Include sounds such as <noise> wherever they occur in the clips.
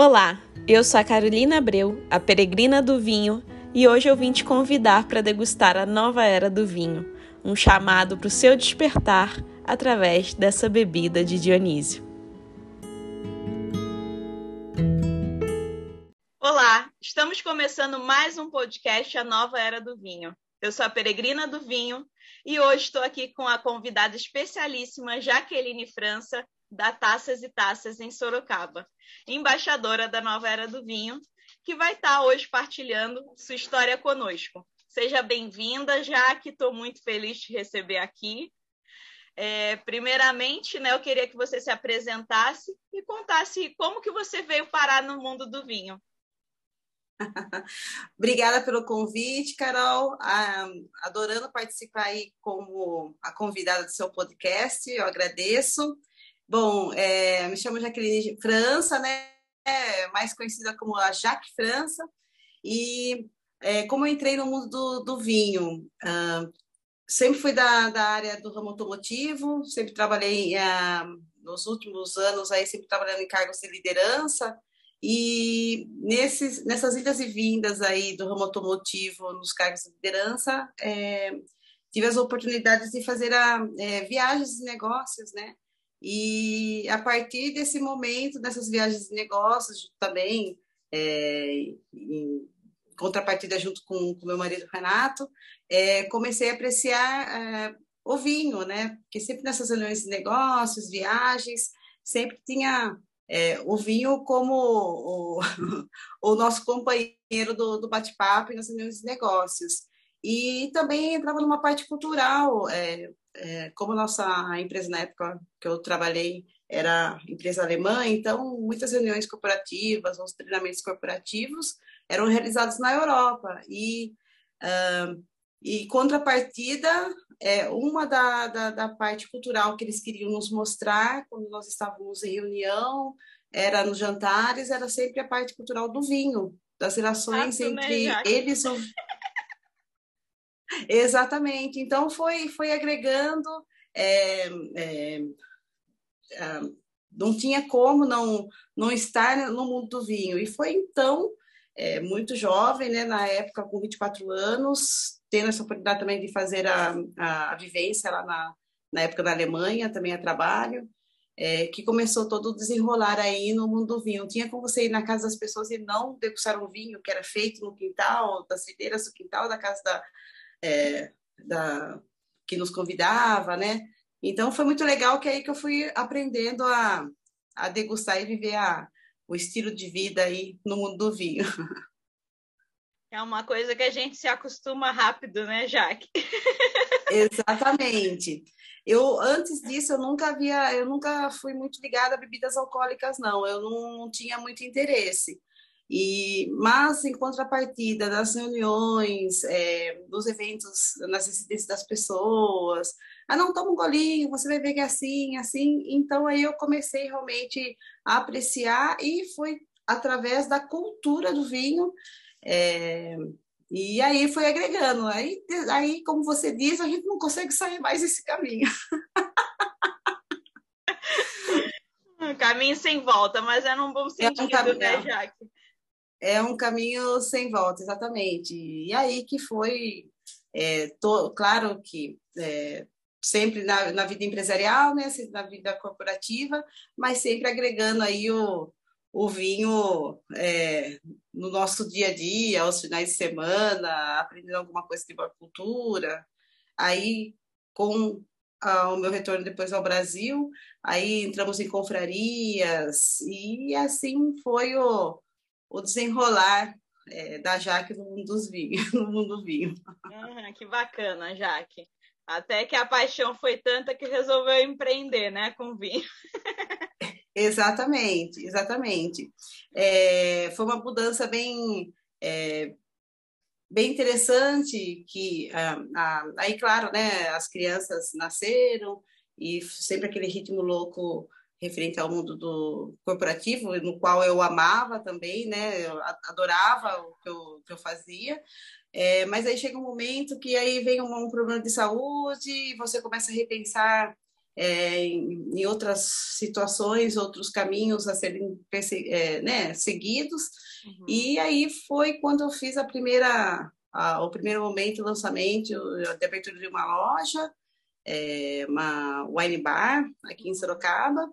Olá, eu sou a Carolina Abreu, a peregrina do vinho, e hoje eu vim te convidar para degustar a nova era do vinho, um chamado para o seu despertar através dessa bebida de Dionísio. Olá, estamos começando mais um podcast A Nova Era do Vinho. Eu sou a Peregrina do Vinho e hoje estou aqui com a convidada especialíssima Jaqueline França, da Taças e Taças em Sorocaba, embaixadora da Nova Era do Vinho, que vai estar hoje partilhando sua história conosco. Seja bem-vinda, Jaque, estou muito feliz de receber aqui. É, primeiramente, né, eu queria que você se apresentasse e contasse como que você veio parar no mundo do vinho. <laughs> Obrigada pelo convite, Carol. Ah, adorando participar aí como a convidada do seu podcast, eu agradeço. Bom, é, me chamo Jaqueline França, né? mais conhecida como a Jaque França. E é, como eu entrei no mundo do, do vinho, ah, sempre fui da, da área do ramo automotivo, sempre trabalhei ah, nos últimos anos aí sempre trabalhando em cargos de liderança e nesses, nessas idas e vindas aí do ramo automotivo, nos cargos de liderança, é, tive as oportunidades de fazer a, é, viagens de negócios, né? E a partir desse momento, dessas viagens de negócios, também, é, em contrapartida junto com o meu marido Renato, é, comecei a apreciar é, o vinho, né? Porque sempre nessas reuniões de negócios, viagens, sempre tinha é, o vinho como o, <laughs> o nosso companheiro do, do bate-papo nas reuniões de negócios. E também entrava numa parte cultural, é, é, como nossa empresa na época que eu trabalhei era empresa alemã, então muitas reuniões corporativas, os treinamentos corporativos eram realizados na Europa. E, uh, e contrapartida, é, uma da, da, da, parte cultural que eles queriam nos mostrar quando nós estávamos em reunião, era nos jantares, era sempre a parte cultural do vinho, das relações entre né, eles. <laughs> Exatamente. Então foi foi agregando. É, é, não tinha como não não estar no mundo do vinho. E foi então é, muito jovem, né, na época com 24 anos, tendo essa oportunidade também de fazer a, a, a vivência lá na, na época da Alemanha, também a trabalho, é, que começou todo o desenrolar aí no mundo do vinho. Tinha como você ir na casa das pessoas e não degustar um vinho que era feito no quintal, das videiras do quintal da casa da, é, da que nos convidava, né? Então foi muito legal que aí que eu fui aprendendo a, a degustar e viver a, o estilo de vida aí no mundo do vinho. <laughs> É uma coisa que a gente se acostuma rápido, né, Jaque? <laughs> Exatamente. Eu antes disso eu nunca havia, eu nunca fui muito ligada a bebidas alcoólicas, não. Eu não, não tinha muito interesse. E, mas, em contrapartida das reuniões, é, dos eventos, nas residências das pessoas, ah, não, toma um golinho, você vai ver que é assim, assim. Então, aí eu comecei realmente a apreciar e foi através da cultura do vinho. É, e aí foi agregando. Aí, aí, como você diz, a gente não consegue sair mais desse caminho. <laughs> caminho sem volta, mas é num bom sentido, é um né, Jaque? É um caminho sem volta, exatamente. E aí que foi, é, claro que é, sempre na, na, vida empresarial, né, na vida corporativa, mas sempre agregando aí o, o vinho é, no nosso dia a dia, aos finais de semana, aprendendo alguma coisa de cultura. Aí, com o meu retorno depois ao Brasil, aí entramos em confrarias, e assim foi o, o desenrolar é, da Jaque no mundo dos vinhos, <laughs> no mundo do vinho. Uhum, que bacana, Jaque. Até que a paixão foi tanta que resolveu empreender, né, com vinho. <laughs> exatamente, exatamente. É, foi uma mudança bem é, bem interessante que ah, ah, aí claro né as crianças nasceram e sempre aquele ritmo louco referente ao mundo do corporativo, no qual eu amava também, né? Eu adorava o que eu, que eu fazia. É, mas aí chega um momento que aí vem um, um problema de saúde, você começa a repensar é, em, em, outras situações, outros caminhos a serem é, né, seguidos. Uhum. E aí foi quando eu fiz a primeira, a, o primeiro momento de lançamento de abertura de uma loja, é, uma wine bar aqui em Sorocaba.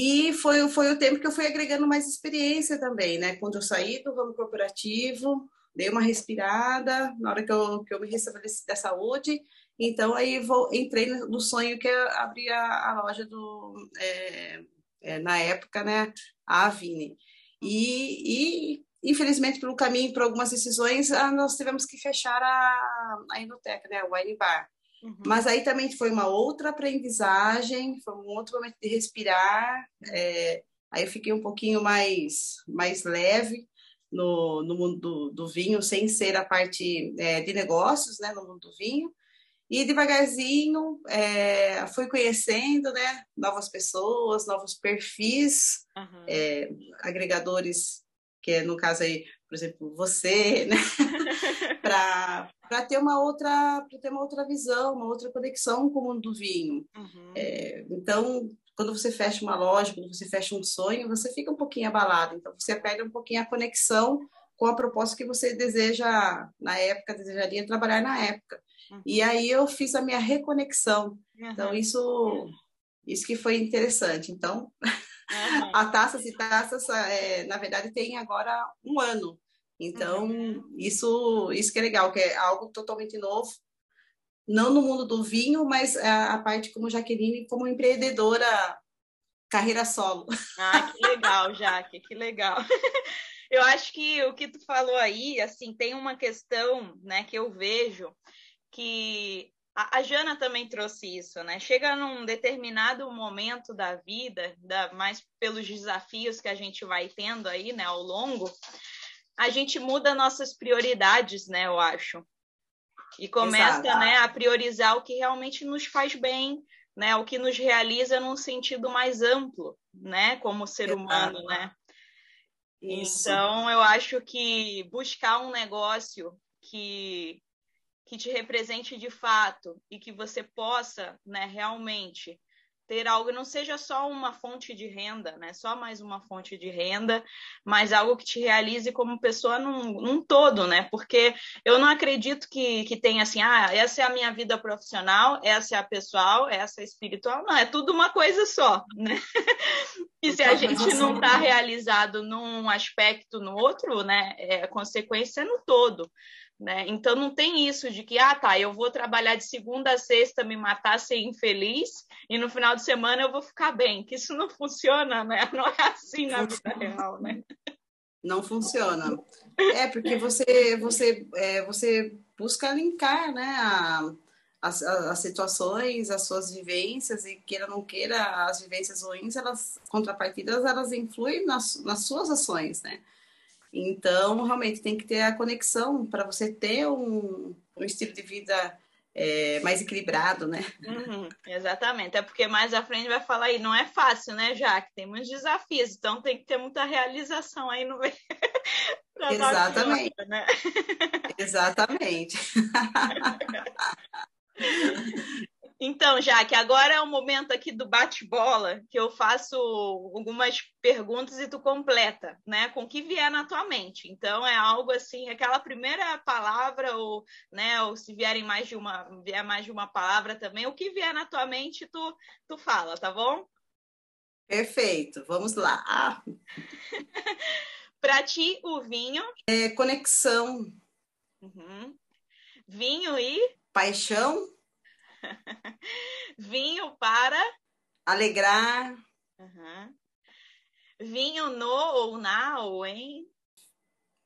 E foi, foi o tempo que eu fui agregando mais experiência também, né? Quando eu saí do ramo corporativo, dei uma respirada na hora que eu, que eu me restabeleci da saúde. Então, aí vou, entrei no sonho que é abrir a, a loja do... É, é, na época, né? A Avine. E, e, infelizmente, pelo caminho, por algumas decisões, ah, nós tivemos que fechar a, a Inoteca, né? O Wine Bar. Uhum. Mas aí também foi uma outra aprendizagem, foi um outro momento de respirar. É, aí eu fiquei um pouquinho mais, mais leve no, no mundo do, do vinho, sem ser a parte é, de negócios, né, no mundo do vinho. E devagarzinho é, fui conhecendo né, novas pessoas, novos perfis, uhum. agregadores, que é, no caso aí, por exemplo, você, né? <laughs> <laughs> para ter uma outra para ter uma outra visão, uma outra conexão com o mundo do vinho. Uhum. É, então, quando você fecha uma loja, quando você fecha um sonho, você fica um pouquinho abalado. Então, você perde um pouquinho a conexão com a proposta que você deseja na época, desejaria trabalhar na época. Uhum. E aí eu fiz a minha reconexão. Uhum. Então, isso isso que foi interessante. Então, <laughs> a Taças e Taças, é, na verdade, tem agora um ano então, uhum. isso, isso que é legal, que é algo totalmente novo, não no mundo do vinho, mas a, a parte como Jaqueline, como empreendedora, carreira solo. <laughs> Ah, que legal, Jaque, que legal. <laughs> Eu acho que o que tu falou aí, assim, tem uma questão, né, que eu vejo que a, a Jana também trouxe isso, né? Chega num determinado momento da vida, da, mais pelos desafios que a gente vai tendo aí, né, ao longo, a gente muda nossas prioridades, né? Eu acho. E começa né, a priorizar o que realmente nos faz bem, né? O que nos realiza num sentido mais amplo, né? Como ser Exato. humano, né? Isso. Então, eu acho que buscar um negócio que, que te represente de fato e que você possa né, realmente ter algo não seja só uma fonte de renda, né? Só mais uma fonte de renda, mas algo que te realize como pessoa num, num todo, né? Porque eu não acredito que, que tenha assim, ah, essa é a minha vida profissional, essa é a pessoal, essa é a espiritual. Não, é tudo uma coisa só, né? <laughs> e se a gente não está realizado num aspecto, no outro, né? É, a consequência é no todo. Né? Então não tem isso de que, ah, tá, eu vou trabalhar de segunda a sexta, me matar, ser infeliz, e no final de semana eu vou ficar bem. Que isso não funciona, né? <laughs> Não é assim na vida real, né? Não funciona. É, porque você, você, é, você busca linkar né, a, as, as, situações, as suas vivências, e queira ou não queira, as vivências ruins, elas, contrapartidas, elas influem nas, nas suas ações, né? Então, realmente tem que ter a conexão para você ter um, um, estilo de vida é, mais equilibrado, né? Uhum, exatamente. É porque mais à frente vai falar aí, não é fácil, né, Jaque? Tem muitos desafios, então tem que ter muita realização aí no meio. <laughs> Exatamente. né? Exatamente. <laughs> Então, já que agora é o momento aqui do bate-bola, que eu faço algumas perguntas e tu completa, né, com o que vier na tua mente. Então, é algo assim, aquela primeira palavra, ou, né, ou se vierem mais de uma, vier mais de uma palavra também, o que vier na tua mente, tu, tu fala, tá bom? Perfeito, vamos lá. <laughs> Para ti, o vinho? É conexão. Uhum. Vinho e? Paixão. <laughs> Vinho para alegrar. Uhum. Vinho no ou na ou em?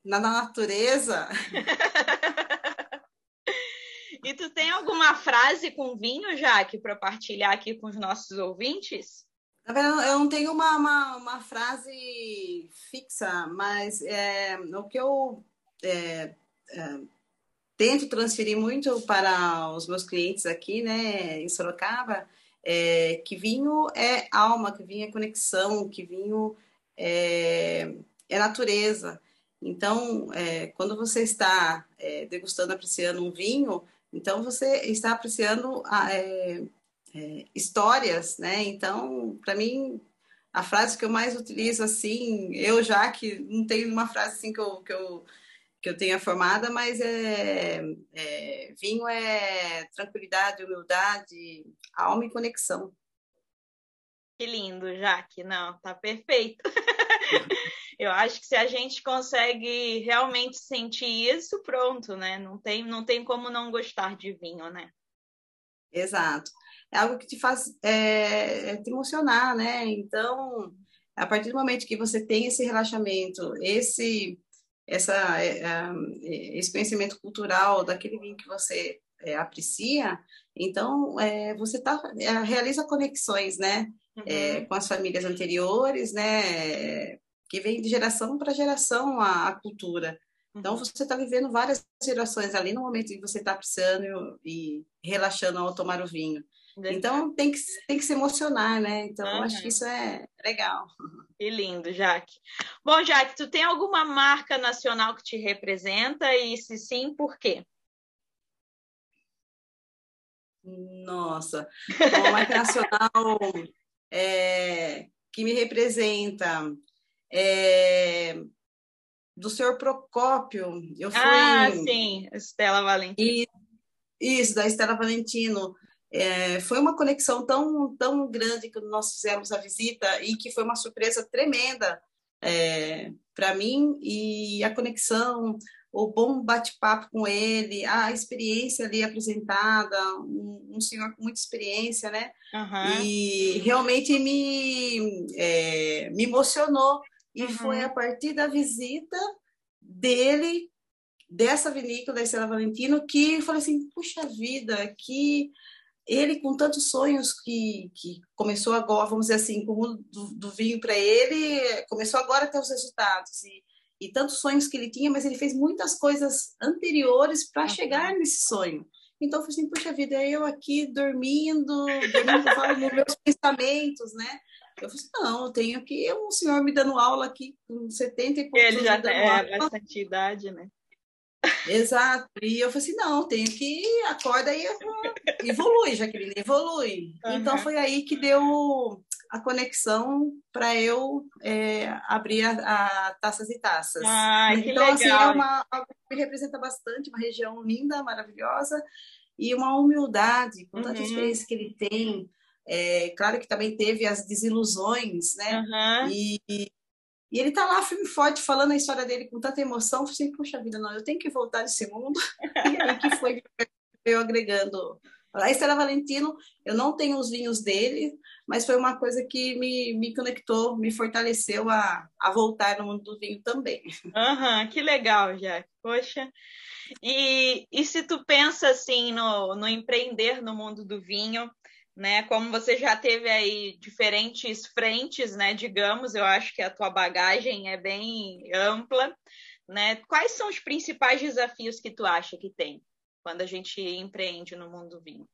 Na natureza. <laughs> e tu tem alguma frase com vinho, Jaque, para partilhar aqui com os nossos ouvintes? Eu não tenho uma, uma, uma frase fixa, mas é, o que eu é, é, tento transferir muito para os meus clientes aqui, né, em Sorocaba, é, que vinho é alma, que vinho é conexão, que vinho é, é natureza. Então, é, quando você está é, degustando, apreciando um vinho, então você está apreciando é, é, histórias, né? Então, para mim, a frase que eu mais utilizo, assim, eu já que não tenho uma frase assim que eu, que eu, que eu tenha formada, mas é, é vinho é tranquilidade, humildade, alma e conexão. Que lindo, Jaque. Não, tá perfeito. <laughs> Eu acho que se a gente consegue realmente sentir isso, pronto, né? Não tem, não tem como não gostar de vinho, né? Exato. É algo que te faz é, é te emocionar, né? Então, a partir do momento que você tem esse relaxamento, esse, essa, é, é esse conhecimento cultural daquele vinho que você aprecia, então você tá, realiza conexões, né? Uhum. com as famílias anteriores, né? que vem de geração para geração a, a cultura. Então, uhum. você está vivendo várias gerações ali no momento em que você está apreciando e relaxando ao tomar o vinho. Então, tem que, tem que se emocionar, né? Então, uhum. acho que isso é legal. Que lindo, Jaque. Bom, Jaque, tu tem alguma marca nacional que te representa? E se sim, por quê? Nossa, uma marca nacional <laughs> é, que me representa é, do senhor Procópio. Eu fui, ah, sim, Estela Valentino. Isso, da Estela Valentino. É, foi uma conexão tão, tão grande que nós fizemos a visita e que foi uma surpresa tremenda é, para mim e a conexão, o bom bate-papo com ele, a experiência ali apresentada, um, um, senhor com muita experiência, né? Uhum. E realmente me, é, me emocionou e uhum. foi a partir da visita dele, dessa vinícola da Estela Valentino, que eu falei assim, puxa vida, que ele com tantos sonhos que, que começou agora, vamos dizer assim, como do, do vinho para ele, começou agora a ter os resultados. E, e tantos sonhos que ele tinha, mas ele fez muitas coisas anteriores para chegar nesse sonho. Então, eu falei assim, puxa vida, eu aqui dormindo, dormindo meus pensamentos, né? Eu falei assim, não, eu tenho que um senhor me dando aula aqui com 70 e poucos Ele já tem é, bastante idade, né? Exato. E eu falei assim, não, tenho que acorda e evolui, Jaqueline, evolui. Uhum. Então foi aí que deu a conexão para eu é, abrir a, a, Taças e Taças. Ah, então, assim, é uma, algo que me representa bastante, uma região linda, maravilhosa, e uma humildade, com tanta uhum. experiência que ele tem, é, claro que também teve as desilusões, né? Uhum. E, e, ele tá lá firme forte falando a história dele com tanta emoção. Falei, puxa vida, não, eu tenho que voltar nesse mundo. <laughs> e aí que foi eu agregando. A Estela Valentino, eu não tenho os vinhos dele, mas foi uma coisa que me, me conectou, me fortaleceu a, a voltar no mundo do vinho também. Uhum, que legal, Jack. Poxa. E, e se tu pensa assim no, no empreender no mundo do vinho, né? Como você já teve aí diferentes frentes, né? Digamos, eu acho que a tua bagagem é bem ampla, né? Quais são os principais desafios que tu acha que tem quando a gente empreende no mundo do vinho?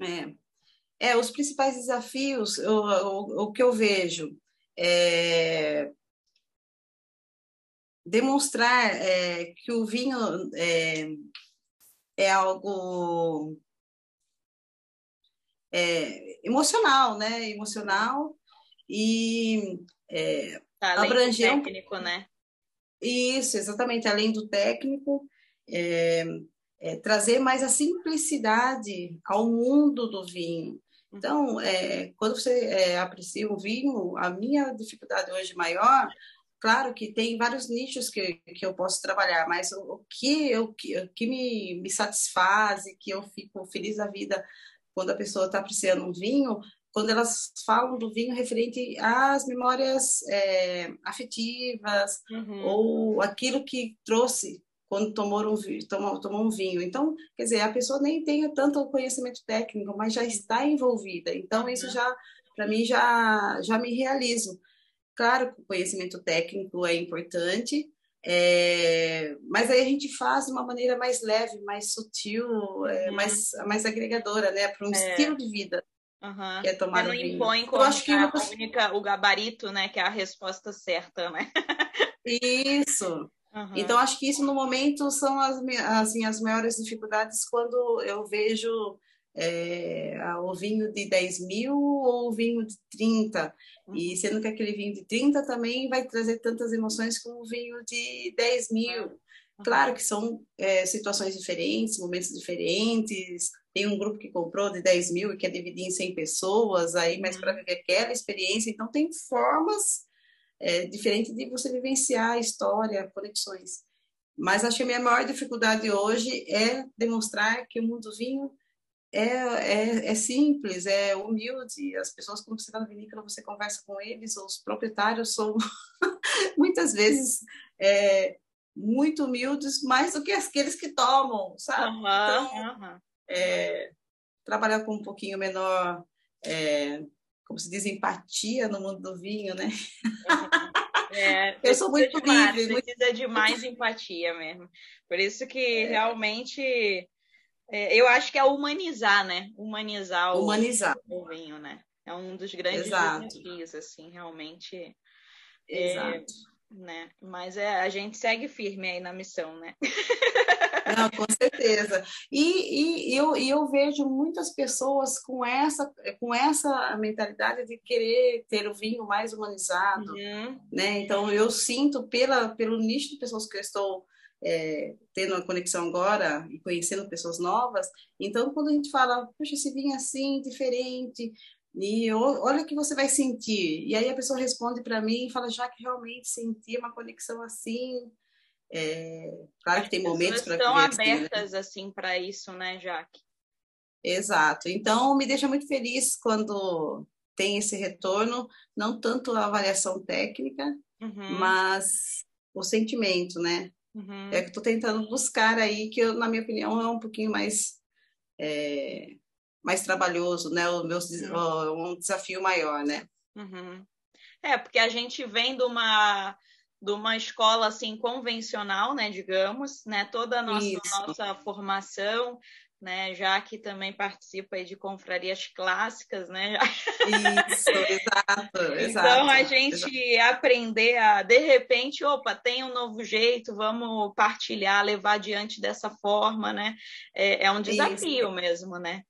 É, é os principais desafios, o, o, o que eu vejo é demonstrar é, que o vinho é, é algo é, emocional, né? Emocional e é, além abranger do técnico, um... né? Isso, exatamente, além do técnico, é, é, trazer mais a simplicidade ao mundo do vinho. Então, é, quando você é, aprecia um vinho, a minha dificuldade hoje maior, claro que tem vários nichos que, que eu posso trabalhar, mas o, o que, eu, que, o que me, me satisfaz e que eu fico feliz da vida quando a pessoa está apreciando um vinho, quando elas falam do vinho referente às memórias é, afetivas uhum. ou aquilo que trouxe quando tomou um, tomou, tomou um vinho. Então, quer dizer, a pessoa nem tem tanto conhecimento técnico, mas já está envolvida. Então, isso uhum. já, para mim, já, já me realizo. Claro que o conhecimento técnico é importante, é, mas aí a gente faz de uma maneira mais leve, mais sutil, é, uhum. mais, mais agregadora, né? Para um é. estilo de vida. Uhum. Que é tomar não impõe como acho que a única, o gabarito, né? Que é a resposta certa, né? Isso. Uhum. Então, acho que isso no momento são as, assim, as maiores dificuldades quando eu vejo é, o vinho de 10 mil ou o vinho de 30. E sendo que aquele vinho de 30 também vai trazer tantas emoções como o vinho de 10 mil. Claro que são é, situações diferentes, momentos diferentes. Tem um grupo que comprou de 10 mil e quer dividir em 100 pessoas, aí, mas para viver aquela experiência. Então, tem formas é, diferentes de você vivenciar a história, conexões. Mas acho que a minha maior dificuldade hoje é demonstrar que o mundo vinho é, é, é, simples, é humilde. As pessoas, quando você está na vinícola, você conversa com eles, os proprietários são <laughs> muitas vezes é, muito humildes, mais do que aqueles que tomam, sabe? Uhum, então, uhum. É, trabalhar com um pouquinho menor, é, como se diz, empatia no mundo do vinho, né? <laughs> É, <laughs> eu sou muito demais, livre. Precisa muito... de mais empatia mesmo. Por isso que é. realmente é, eu acho que é humanizar, né? Humanizar, humanizar. O, o vinho, né? É um dos grandes Exato. desafios, assim, realmente. É, Exato. né? Mas é, a gente segue firme aí na missão, né? <laughs> Não, com certeza. E, e eu, eu vejo muitas pessoas com essa, com essa mentalidade de querer ter o vinho mais humanizado, uhum. né? Então, eu sinto pela, pelo nicho de pessoas que eu estou é, tendo uma conexão agora e conhecendo pessoas novas. Então, quando a gente fala, puxa, esse vinho assim, diferente, e olha o que você vai sentir. E aí a pessoa responde para mim e fala, já que realmente senti uma conexão assim. É, claro que tem momentos para estão abertas assim, né? assim para isso, né, Jaque? Exato. Então me deixa muito feliz quando tem esse retorno, não tanto a avaliação técnica, uhum. mas o sentimento, né? Uhum. É que estou tentando buscar aí, que eu, na minha opinião é um pouquinho mais é, mais trabalhoso, né? O meu uhum. um desafio maior, né? Uhum. É, porque a gente vem de uma de uma escola assim convencional, né, digamos, né, toda a nossa, nossa formação né? Já que também participa de confrarias clássicas, né? Isso, exato, <laughs> exato. Então a gente exato. aprender a, de repente, opa, tem um novo jeito, vamos partilhar, levar adiante dessa forma, né? É, é um desafio Isso. mesmo, né?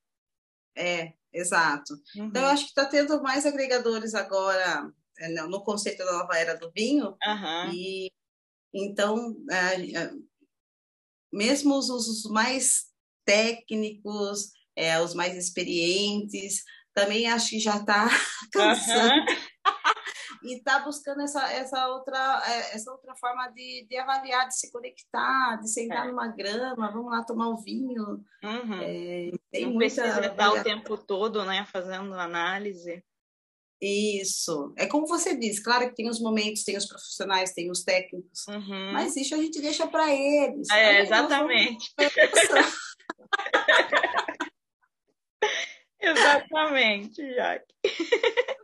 É, exato. Uhum. Então eu acho que está tendo mais agregadores agora é, no conceito da nova era do vinho uhum. e então é, mesmo os, os mais técnicos, é, os mais experientes, também acho que já está <laughs> cansando. Uhum. <laughs> e está buscando essa, essa, outra, é, essa outra forma de, de avaliar, de se conectar, de sentar é. numa grama, vamos lá tomar o um vinho. Uhum. É, tem Não muita precisa estar o tempo todo né, fazendo análise. Isso. É como você diz, claro que tem os momentos, tem os profissionais, tem os técnicos, uhum. mas isso a gente deixa para eles. É, exatamente. <laughs> <laughs> Exatamente, Jaque. <laughs>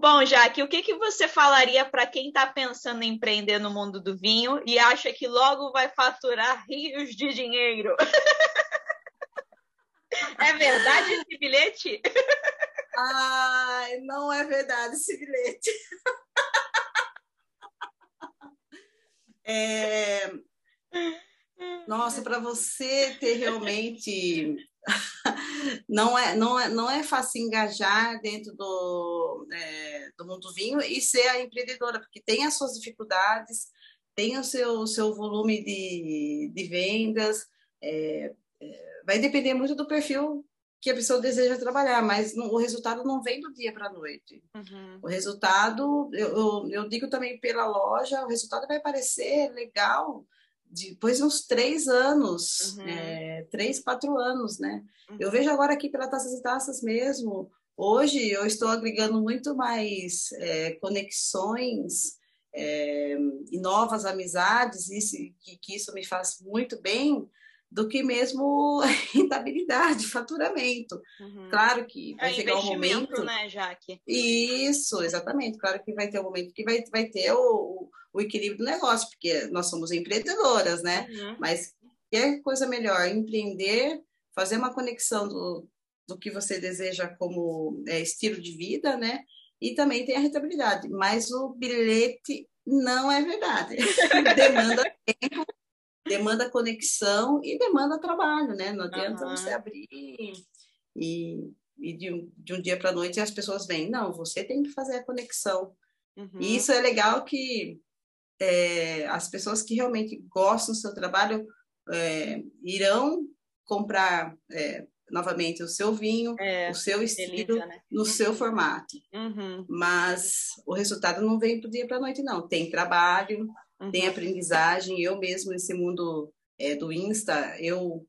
Bom, Jaque, o que, que você falaria para quem está pensando em empreender no mundo do vinho e acha que logo vai faturar <laughs> rios de dinheiro? é verdade esse bilhete? Ai, não é verdade esse bilhete. É... Nossa, para você ter realmente <laughs> não é não é não é fácil engajar dentro do é, do mundo vinho e ser a empreendedora porque tem as suas dificuldades, tem o seu seu volume de, de vendas, é, é, vai depender muito do perfil que a pessoa deseja trabalhar, mas não, o resultado não vem do dia para a noite. Uhum. O resultado, eu, eu, eu, digo também pela loja, o resultado vai parecer legal depois de uns três anos, uhum. é, três, quatro anos, né? Uhum. Eu vejo agora aqui pela Taças e Taças mesmo, hoje eu estou agregando muito mais é, conexões é, e novas amizades, isso, que, que isso me faz muito bem, do que mesmo <laughs> rentabilidade, faturamento. Uhum. Claro que vai é chegar um momento, né, Jaque? Isso, exatamente. Claro que vai ter um momento que vai, vai ter o, o equilíbrio do negócio, porque nós somos empreendedoras, né? Uhum. Mas que coisa melhor empreender, fazer uma conexão do, do que você deseja como é, estilo de vida, né? E também tem a rentabilidade. Mas o bilhete não é verdade. <laughs> Demanda tempo demanda conexão e demanda trabalho, né? Não adianta uhum. você abrir e, e de, um, de um dia para noite as pessoas vêm. Não, você tem que fazer a conexão. Uhum. E isso é legal que é, as pessoas que realmente gostam do seu trabalho é, irão comprar é, novamente o seu vinho, é, o seu estilo, delícia, né? no uhum. seu formato. Uhum. Mas o resultado não vem do dia para a noite, não. Tem trabalho, uhum. tem aprendizagem. Eu mesmo, nesse mundo é, do Insta, eu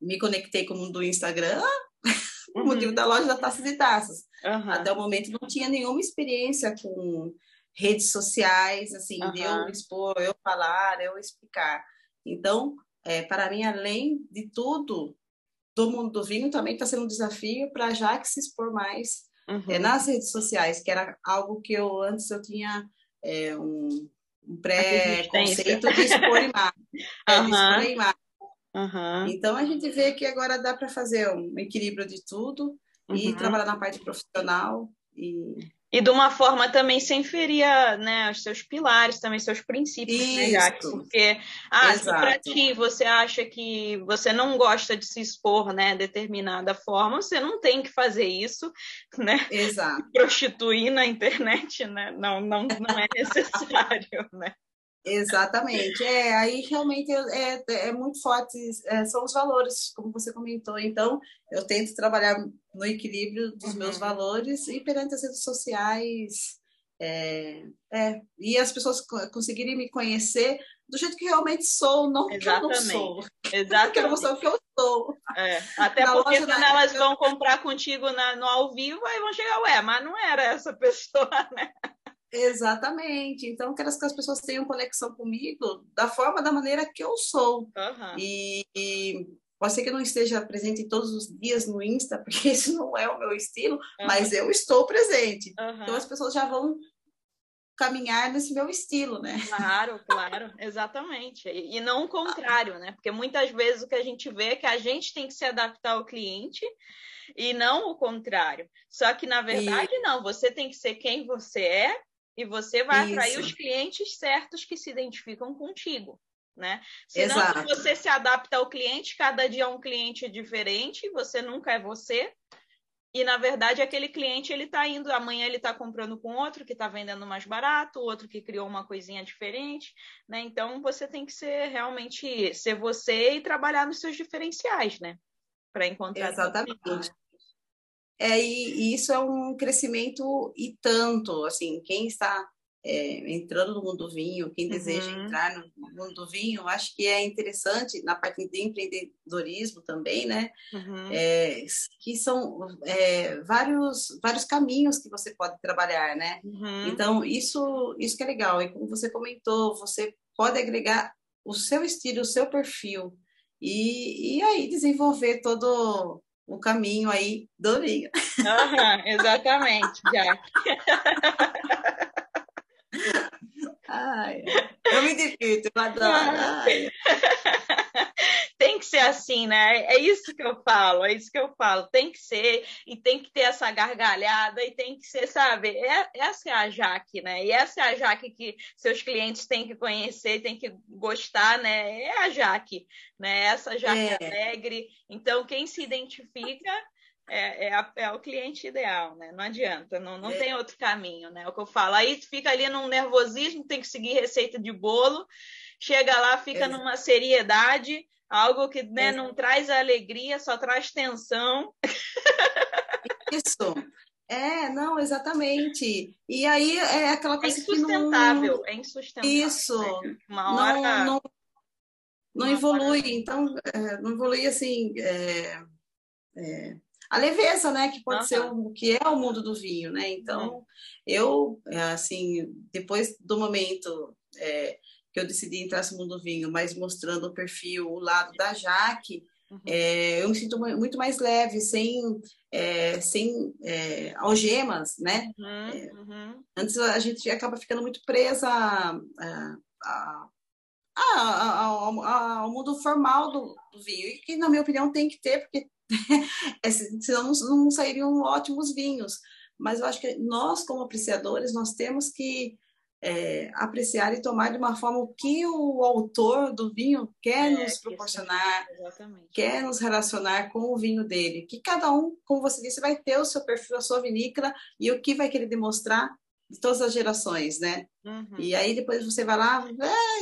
me conectei com o mundo do Instagram <laughs> o motivo uhum. da loja da Taças e Taças. Até o momento não tinha nenhuma experiência com redes sociais, assim, de eu expor, eu falar, eu explicar. Então, é, para mim, além de tudo, do mundo do vinho também está sendo um desafio para já que se expor mais uhum. é, nas redes sociais, que era algo que eu antes eu tinha é, um, um pré-conceito de expor imagem. <laughs> é, de imagem. Uhum. Então a gente vê que agora dá para fazer um equilíbrio de tudo uhum. e trabalhar na parte profissional e e de uma forma também sem ferir né, os seus pilares, também seus princípios, Isso. né, Jaque? Porque, ah, se para ti você acha que você não gosta de se expor, né, determinada forma, você não tem que fazer isso, <laughs> né? Exato. Prostituir na internet, né? Não, não, não é necessário, <laughs> né? Exatamente. É, aí realmente é, é, muito forte, é, são os valores, como você comentou. Então, eu tento trabalhar no equilíbrio dos uhum. meus valores e perante as redes sociais. É, é, e as pessoas conseguirem me conhecer do jeito que realmente sou, não Exatamente. que eu não sou. Exatamente. Quero mostrar o que eu sou. É. Até na porque quando elas vão comprar contigo na, no ao vivo, aí vão chegar, ué, mas não era essa pessoa, <laughs> né? Exatamente. Então, quero que as pessoas tenham conexão comigo da forma, da maneira que eu sou. Uhum. E, e, pode ser que eu não esteja presente todos os dias no Insta, <laughs> porque esse não é o meu estilo, uhum. mas eu estou presente. Uhum. Então, as pessoas já vão caminhar nesse meu estilo, né? Claro, claro, <laughs> exatamente. E não o contrário, né? Porque muitas vezes o que a gente vê é que a gente tem que se adaptar ao cliente e não o contrário. Só que, na verdade, e... não. Você tem que ser quem você é e você vai Isso. atrair os clientes certos que se identificam contigo. Né? Senão, Exato. se você se adapta ao cliente, cada dia é um cliente diferente, você nunca é você. E na verdade, aquele cliente ele está indo, amanhã ele está comprando com outro que está vendendo mais barato, outro que criou uma coisinha diferente, né? Então você tem que ser realmente ser você e trabalhar nos seus diferenciais, né? Para encontrar. Exatamente. É, e, e, isso é um crescimento e tanto, assim, quem está é, entrando no mundo do vinho, quem uhum. deseja entrar no mundo do vinho, acho que é interessante na parte de empreendedorismo também, né? Uhum. É, que são é, vários, vários caminhos que você pode trabalhar, né? Uhum. Então, isso, isso que é legal. E como você comentou, você pode agregar o seu estilo, o seu perfil, e, e aí desenvolver todo o caminho aí do vinho. Uhum, exatamente, Jack. <laughs> Ai, eu me divirto, eu adoro. Ai <laughs> tem que ser assim, né? É isso que eu falo, é isso que eu falo. Tem que ser, e tem que ter essa gargalhada, e tem que ser, sabe? É, essa é a Jaque, né? E essa é a Jaque que seus clientes têm que conhecer, têm que gostar, né? É a Jaque, né? Essa Jaque é. alegre. Então, quem se identifica é, é, a, é, o cliente ideal, né? Não adianta, não, não é. tem outro caminho, né? É o que eu falo. Aí fica ali num nervosismo, tem que seguir receita de bolo, chega lá, fica numa seriedade, algo que né, não traz alegria, só traz tensão. <laughs> Isso. É, não, exatamente. E aí é aquela é coisa é insustentável, não... é insustentável. Isso. Né? Uma hora... Não, não, não evolui. Hora... Então, é, não evolui assim... É, é, a leveza, né? Que pode uhum. ser o que é o mundo do vinho, né? Então, uhum. eu, assim, depois do momento é, que eu decidi entrar no mundo do vinho, mas mostrando o perfil, o lado da Jaque, uhum. é, eu me sinto muito mais leve, sem, é, sem é, algemas, né? Uhum, é, uhum. Antes a gente acaba ficando muito presa a, a, a, ao mundo formal do, do, vinho, e que, na minha opinião, tem que ter, porque é, <laughs> senão não, sairiam ótimos vinhos. Mas eu acho que nós, como apreciadores, nós temos que é, apreciar e tomar de uma forma o que o autor do vinho quer É, nos proporcionar, quer nos relacionar com o vinho dele. Que cada um, como você disse, vai ter o seu perfil, a sua vinícola e o que vai querer demonstrar de todas as gerações, né? Uhum. E aí depois você vai lá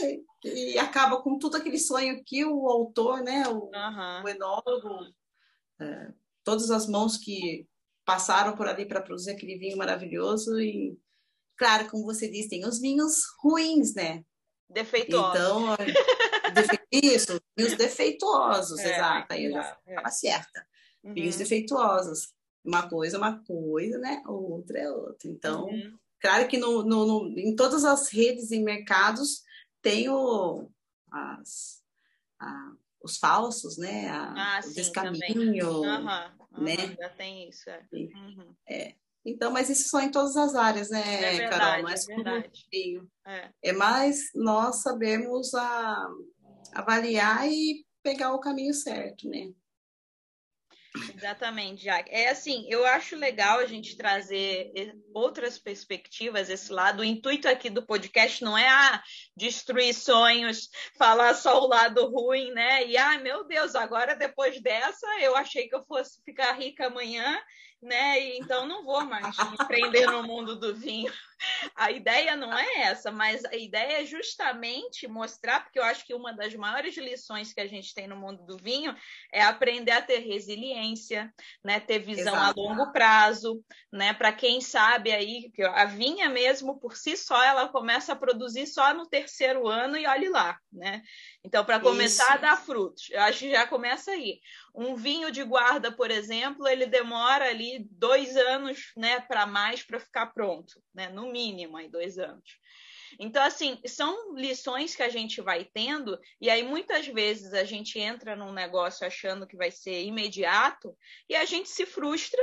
é, e acaba com tudo aquele sonho que o autor, né, o, Aham. o enólogo, é, todas as mãos que passaram por ali para produzir aquele vinho maravilhoso e claro, como você disse, tem os vinhos ruins, né? Defeituoso. Então, <laughs> isso, vinhos defeituosos, É, exato. Aí eu já é. certa. Uhum. Vinhos defeituosos. Uma coisa é uma coisa, né? Outra é outra. Então, Uhum. claro que no, no- no- em todas as redes e mercados tem o, as, a- os falsos, né? A- Ah, o descaminho. Aham, né? Já tem isso, é. Uhum. Então, mas isso só em todas as áreas, né, É verdade, Carol? Não é é verdade. É. É mais nós sabemos a, avaliar e pegar o caminho certo, né? Exatamente, Jaque. É assim, eu acho legal a gente trazer eh, outras perspectivas, esse lado. O intuito aqui do podcast não é ah, destruir sonhos, falar só o lado ruim, né? E ah, meu Deus, agora depois dessa eu achei que eu fosse ficar rica amanhã, né? E então não vou mais empreender no mundo do vinho. A ideia não é essa, mas a ideia é justamente mostrar, porque eu acho que uma das maiores lições que a gente tem no mundo do vinho é aprender a ter resiliência, né? Ter visão Exato. a longo prazo, né? Para quem sabe aí, que a vinha mesmo por si só ela começa a produzir só no terceiro ano e olhe lá, né? Então, para começar Isso. a dar frutos, eu acho que já começa aí. Um vinho de guarda, por exemplo, ele demora ali dois anos, né, para mais para ficar pronto, né? No mínimo aí dois anos. Então, assim, são lições que a gente vai tendo, e aí muitas vezes a gente entra num negócio achando que vai ser imediato, e a gente se frustra,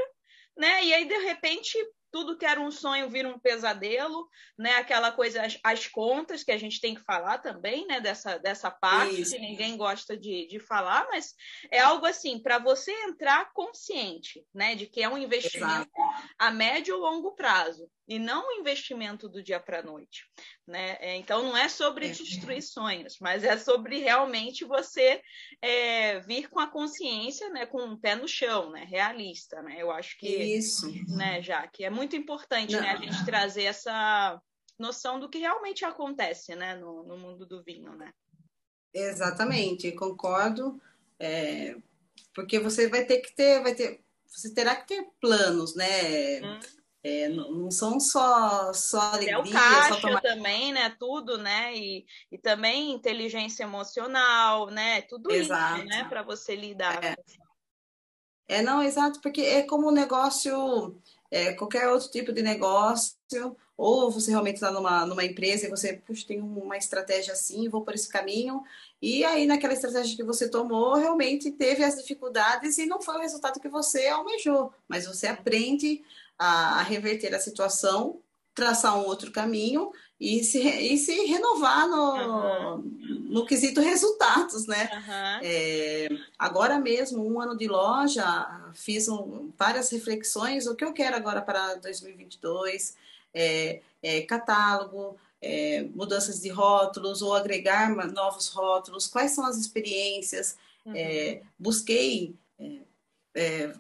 né? E aí, de repente, tudo que era um sonho vira um pesadelo, né? Aquela coisa, as, as contas que a gente tem que falar também, né? Dessa, dessa parte Isso. que ninguém gosta de, de falar, mas é algo assim, para você entrar consciente, né? De que é um investimento a médio ou longo prazo e não um investimento do dia para a noite, né? É, Então não é sobre É. destruir sonhos, mas é sobre realmente você é, vir com a consciência, né? Com um pé no chão, né? Realista, né? Eu acho que, Isso. né, Jaque, é muito importante, Não. né? A gente trazer essa noção do que realmente acontece, né? No, no mundo do vinho, né? Exatamente, concordo. É, porque você vai ter que ter, vai ter, você terá que ter planos, né? Hum. É, não, não são só só É alegria, o só caixa tomar também, né? Tudo, né? E, e também inteligência emocional, né? Tudo Exato. isso, né? Para você lidar. É. É, não, exato, porque é como um negócio, é, qualquer outro tipo de negócio, ou você realmente está numa, numa empresa e você, puxa, tem uma estratégia assim, vou por esse caminho, e aí naquela estratégia que você tomou, realmente teve as dificuldades e não foi o resultado que você almejou, mas você aprende a, a reverter a situação, traçar um outro caminho e se, e se renovar no, no quesito resultados, né? Aham. É, agora mesmo, um ano de loja, fiz um- várias reflexões. O que eu quero agora para 2022 é, é catálogo, é, mudanças de rótulos ou agregar novos rótulos. Quais são as experiências? Uhum. É, busquei é,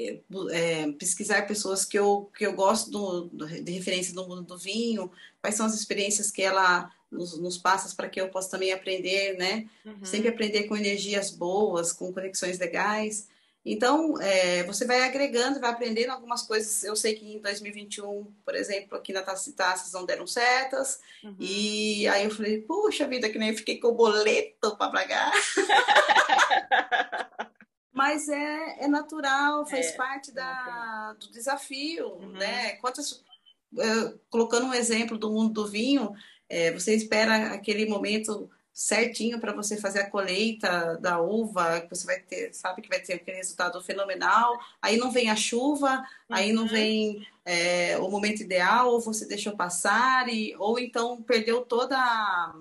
é, é, pesquisar pessoas que eu, que eu gosto do- do- de referência do mundo do vinho. Quais são as experiências que ela nos, nos passa para que eu possa também aprender, né? Uhum. sempre aprender com energias boas, com conexões legais. Então, é, você vai agregando, vai aprendendo algumas coisas. Eu sei que em 2021, por exemplo, aqui na Taça Taças não deram certas. Uhum. E aí eu falei, puxa vida, que nem eu fiquei com o boleto para pagar. <laughs> Mas é, é natural, faz É, parte da, do desafio, Uhum. né? Quantas, eh, colocando um exemplo do mundo do vinho, eh, você espera aquele momento certinho para você fazer a colheita da uva, que você vai ter, sabe que vai ter aquele resultado fenomenal. Aí não vem a chuva, aí não Uhum. vem eh, o momento ideal, ou você deixou passar, e, ou então perdeu toda a,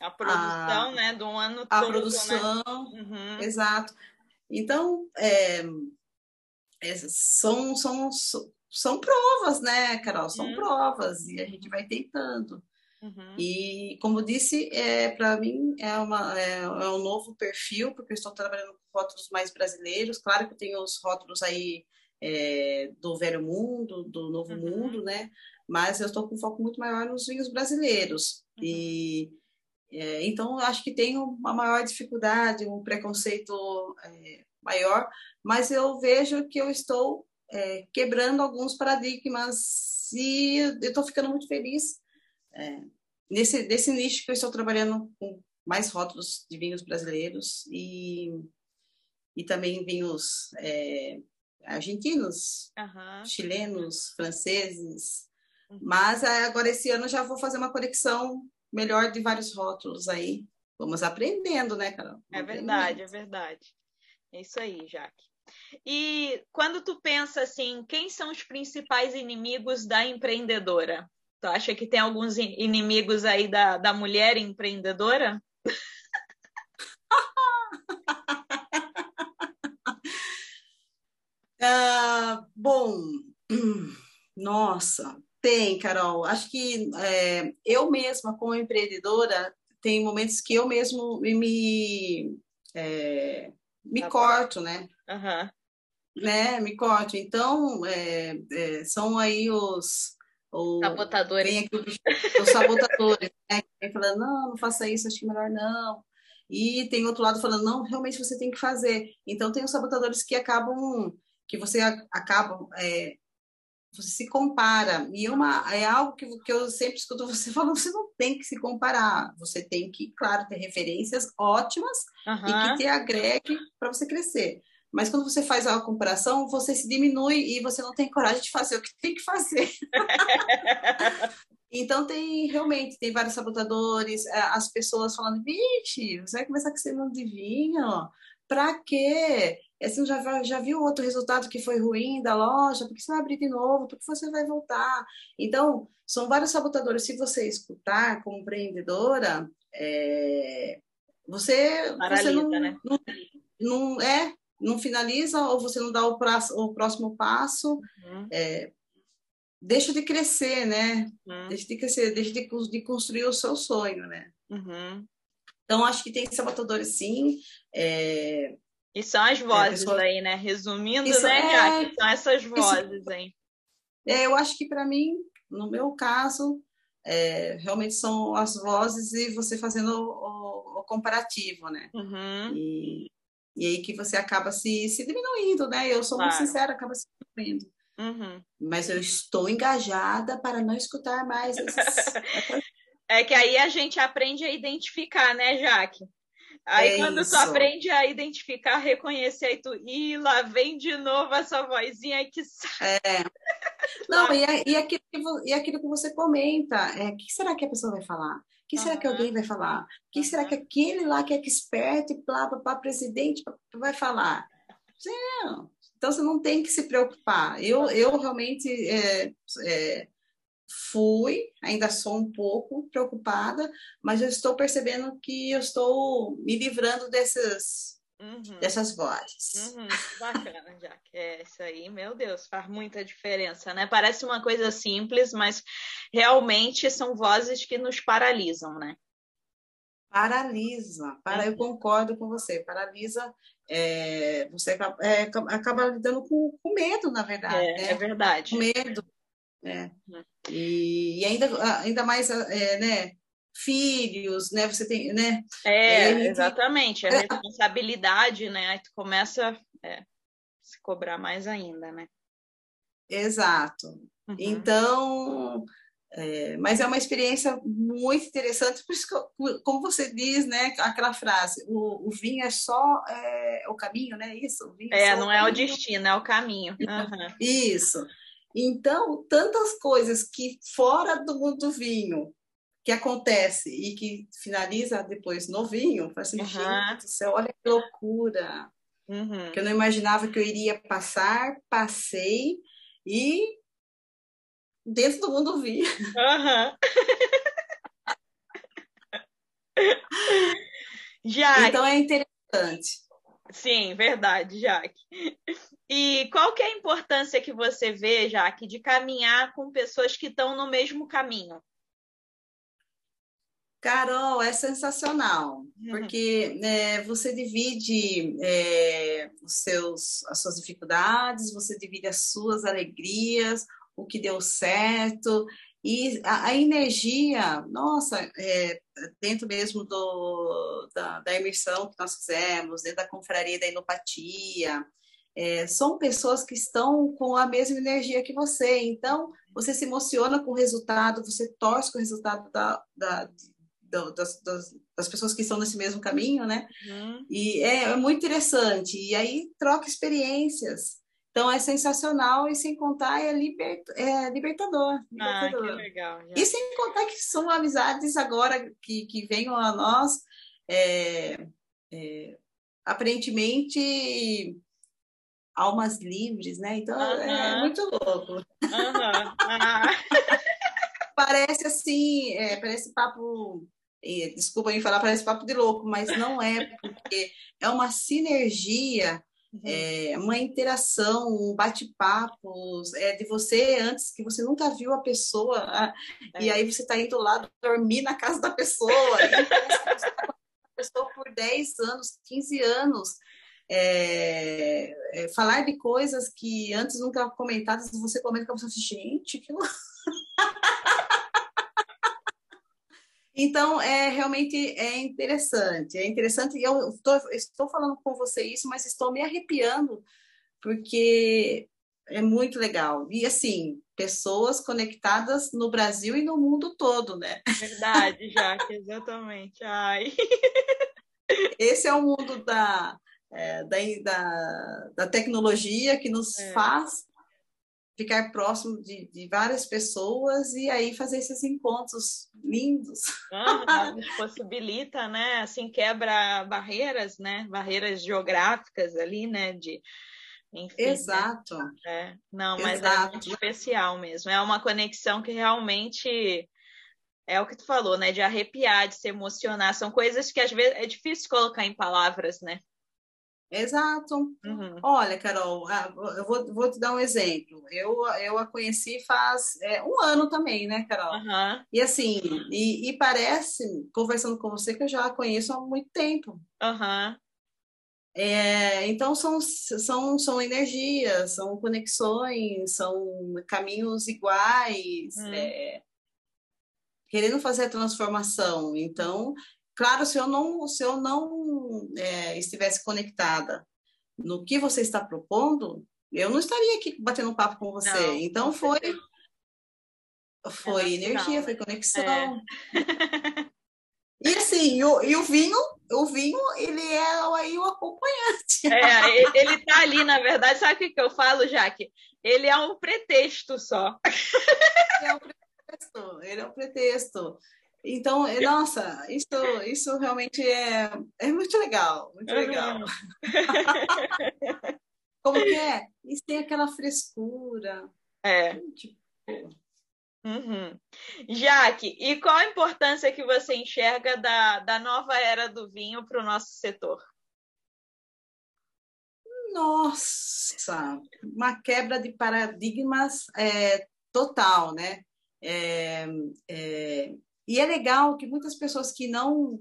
A produção, né? Do ano a todo, produção. Né? Uhum. Exato. Então, é, é, são, são, são provas, né, Carol? São Uhum. provas e a gente vai tentando. Uhum. E, como disse, é, para mim é, uma, é, é, um novo perfil, porque eu estou trabalhando com rótulos mais brasileiros. Claro que tem os rótulos aí é, do velho mundo, do novo uhum. mundo, né? Mas eu estou com foco muito maior nos vinhos brasileiros. Uhum. E é, então acho que tem uma maior dificuldade, um preconceito é, maior, mas eu vejo que eu estou é, quebrando alguns paradigmas e eu estou ficando muito feliz é, nesse, nesse nicho que eu estou trabalhando com mais rótulos de vinhos brasileiros e, e também vinhos é, argentinos, uhum. chilenos, franceses. Uhum. Mas é, agora esse ano já vou fazer uma conexão melhor de vários rótulos aí. Vamos aprendendo, né, Carol? É verdade, é verdade. É isso aí, Jaque. E quando tu pensa assim, quem são os principais inimigos da empreendedora? Tu acha que tem alguns inimigos aí da, da mulher empreendedora? uh, <laughs> bom, <clears throat> nossa, tem, Carol. Acho que é, eu mesma, como empreendedora, tem momentos que eu mesmo me, é, me tá corto, né? Uhum. Né, me corto. Então, é, é são aí os sabotadores. Aqui os sabotadores, <laughs> né? Vem falando, não, não faça isso, acho que melhor não. E tem outro lado falando, não, realmente você tem que fazer. Então tem os sabotadores que acabam, que você acaba, é, você se compara. E uma, é algo que, que eu sempre escuto você <laughs> falando, você não tem que se comparar. Você tem que, claro, ter referências ótimas uhum. e que te agregue para você crescer. Mas quando você faz a comparação, você se diminui e você não tem coragem de fazer o que tem que fazer. <laughs> então tem realmente tem vários sabotadores, é, as pessoas falando, vixe, você vai começar com esse mundo de vinho? Pra quê? Você já, já viu outro resultado que foi ruim da loja? Por que você vai abrir de novo? Por que você vai voltar? Então, são vários sabotadores. Se você escutar como empreendedora, é, você, Paralisa, você não, né? não, não, é, não finaliza ou você não dá o, prazo, o próximo passo, uhum. é, deixa de crescer, né? Uhum. Deixa de crescer, deixa de, de, construir o seu sonho, né? Uhum. Então, acho que tem sabotadores, sim. É... E são as é, vozes pessoa... aí, né? Resumindo, Isso né, é... São essas vozes Isso... aí. É, eu acho que, para mim, no meu caso, é, realmente são as vozes e você fazendo o, o, o comparativo, né? Uhum. E e aí que você acaba se, se diminuindo, né? Eu sou claro. muito sincera, acaba se diminuindo. Uhum. Mas eu estou engajada para não escutar mais <laughs> esses... é que aí a gente aprende a identificar, né, Jaque? Aí é quando isso. tu aprende a identificar, reconhecer, aí tu, e lá vem de novo essa vozinha que É. <laughs> Não, e, e, aquilo que, e aquilo que você comenta, é, o que será que a pessoa vai falar? O que será que alguém vai falar? O que uhum. será que aquele lá que é expert e blá, blá, blá, presidente vai falar? Não. Então você não tem que se preocupar. Eu, eu realmente é, é, fui, ainda sou um pouco preocupada, mas eu estou percebendo que eu estou me livrando desses Uhum. dessas vozes. Uhum, bacana, Jack. É isso aí, meu Deus, faz muita diferença, né? Parece uma coisa simples, mas realmente são vozes que nos paralisam, né? Paralisa, para, uhum. eu concordo com você, paralisa, é, você acaba, é, acaba lidando com, com, medo, na verdade. É, né? é verdade. Com medo. É. Uhum. E, e, ainda, ainda mais, é, né? filhos, né? Você tem, né? É, exatamente. A é. responsabilidade, né? Aí tu começa é, a se cobrar mais ainda, né? Exato. Uhum. Então, é, mas é uma experiência muito interessante, por isso que, como você diz, né? Aquela frase, o, o vinho é só é, o caminho, né? Isso. é, é não é o destino, é o caminho. Uhum. Isso. Então, tantas coisas que fora do mundo do vinho que acontece e que finaliza depois novinho, fala assim, uhum. gente do céu, olha que loucura. Uhum. Que eu não imaginava que eu iria passar, passei e dentro do mundo vi. Uhum. <laughs> Jaque. Então é interessante. Sim, verdade, Jaque. E qual que é a importância que você vê, Jaque, de caminhar com pessoas que estão no mesmo caminho? Carol, é sensacional, uhum. porque né, você divide é, os seus, as suas dificuldades, você divide as suas alegrias, o que deu certo, e a, a energia, nossa, é, dentro mesmo do, da, da imersão que nós fizemos, dentro da confraria da inopatia, é, são pessoas que estão com a mesma energia que você. Então, você se emociona com o resultado, você torce com o resultado da, da, das, das, das, pessoas que estão nesse mesmo caminho, né? Uhum. E é, é, muito interessante. E aí troca experiências. Então é sensacional e sem contar é, liber, é libertador. libertador. Ah, que legal. Já. E sem contar que são amizades agora que, que venham a nós é, é, aparentemente almas livres, né? Então uhum. é muito louco. Uhum. <laughs> parece assim, é, parece papo desculpa me falar, parece papo de louco, mas não é, porque é uma sinergia, uhum. é, uma interação, um bate-papo, é de você antes que você nunca viu a pessoa, é. e aí você está indo lá dormir na casa da pessoa, e você tá a pessoa por 10 anos, 15 anos. É, é, falar de coisas que antes nunca comentadas, você comenta com você, gente, que <laughs> Então, é realmente é interessante, é interessante. E eu tô, estou falando com você isso, mas estou me arrepiando, porque é muito legal. E, assim, pessoas conectadas no Brasil e no mundo todo, né? Verdade, Jaque, exatamente. Ai. Esse é o mundo da, é, da, da, da, tecnologia que nos é. faz ficar próximo de, de, várias pessoas e aí fazer esses encontros lindos. Ah, possibilita, né? Assim, quebra barreiras, né? Barreiras geográficas ali, né? De, enfim, né? Exato. Né? É. Não, mas Exato. é muito especial mesmo. É uma conexão que realmente é o que tu falou, né? De arrepiar, de se emocionar. São coisas que às vezes é difícil colocar em palavras, né? Exato. Uhum. Olha, Carol, ah, eu vou, vou, te dar um exemplo. Eu, eu a conheci faz é, um ano também, né, Carol? Uhum. E assim, e, e, parece, conversando com você, que eu já a conheço há muito tempo. Uhum. É, então são, são, são energias, são conexões, são caminhos iguais, uhum. é, querendo fazer a transformação. Então, Claro, se eu não, se eu não é, estivesse conectada no que você está propondo, eu não estaria aqui batendo um papo com você. Não, então foi foi é energia, foi conexão. É. E assim, o, e o vinho, o vinho, ele é aí o acompanhante. É, ele está ali, na verdade, sabe o que, que eu falo, Jaque? Ele é um pretexto só. Ele é um pretexto, ele é um pretexto. Então, é, nossa, isso, isso realmente é, é muito legal, muito legal. <laughs> Como que é? Isso tem aquela frescura. É. Tipo... Uhum. Jaque, e qual a importância que você enxerga da, da nova era do vinho para o nosso setor? Nossa, uma quebra de paradigmas é, total, né? É, é, e é legal que muitas pessoas que não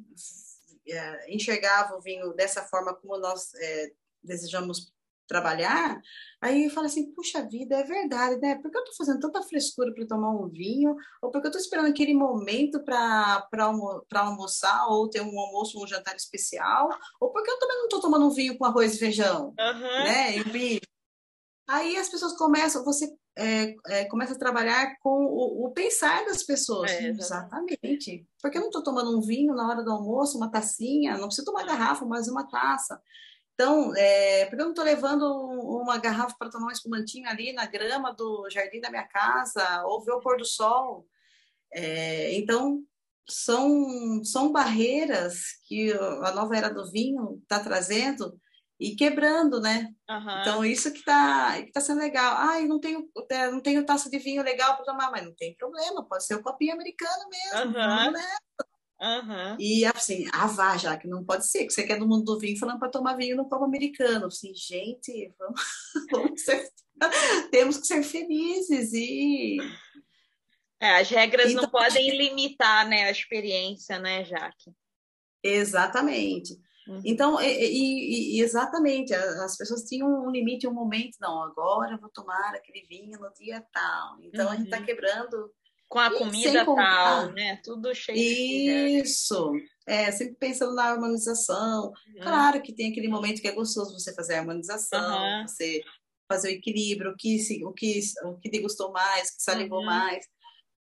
é, enxergavam o vinho dessa forma como nós é, desejamos trabalhar, aí fala assim, puxa vida, é verdade, né? Por que eu estou fazendo tanta frescura para tomar um vinho? Ou porque eu estou esperando aquele momento para almo almoçar, ou ter um almoço um jantar especial? Ou porque eu também não estou tomando um vinho com arroz e feijão, uhum. né? E. Aí as pessoas começam, você é, é, começa a trabalhar com o, o pensar das pessoas. É, exatamente. exatamente. Porque eu não estou tomando um vinho na hora do almoço, uma tacinha, não preciso tomar garrafa, mas uma taça. Então, é, porque eu não estou levando uma garrafa para tomar um espumantinho ali na grama do jardim da minha casa, ou ver o pôr do sol. É, então, são, são barreiras que a nova era do vinho está trazendo e quebrando, né? Uhum. Então, isso que está que tá sendo legal. Ah, eu não tenho, é, não tenho taça de vinho legal para tomar, mas não tem problema, pode ser o copinho americano mesmo, uhum. né? Uhum. E assim, ah, vá, já que não pode ser, que você quer do mundo do vinho falando para tomar vinho no copo americano. Assim, gente, vamos, <laughs> vamos ser, <laughs> temos que ser felizes e É, as regras então, não podem limitar né, a experiência, né, Jaque? Exatamente. Uhum. Então, e, e, e, exatamente, as pessoas tinham um limite, um momento, não, agora eu vou tomar aquele vinho no dia tal. Então, uhum. a gente está uhum. quebrando. Com a comida tal, né? Tudo cheio Isso. de é, sempre pensando na harmonização. Uhum. Claro que tem aquele momento que é gostoso você fazer a harmonização, você fazer o equilíbrio, o que, o que, o que te gostou mais, o que salivou uhum. mais.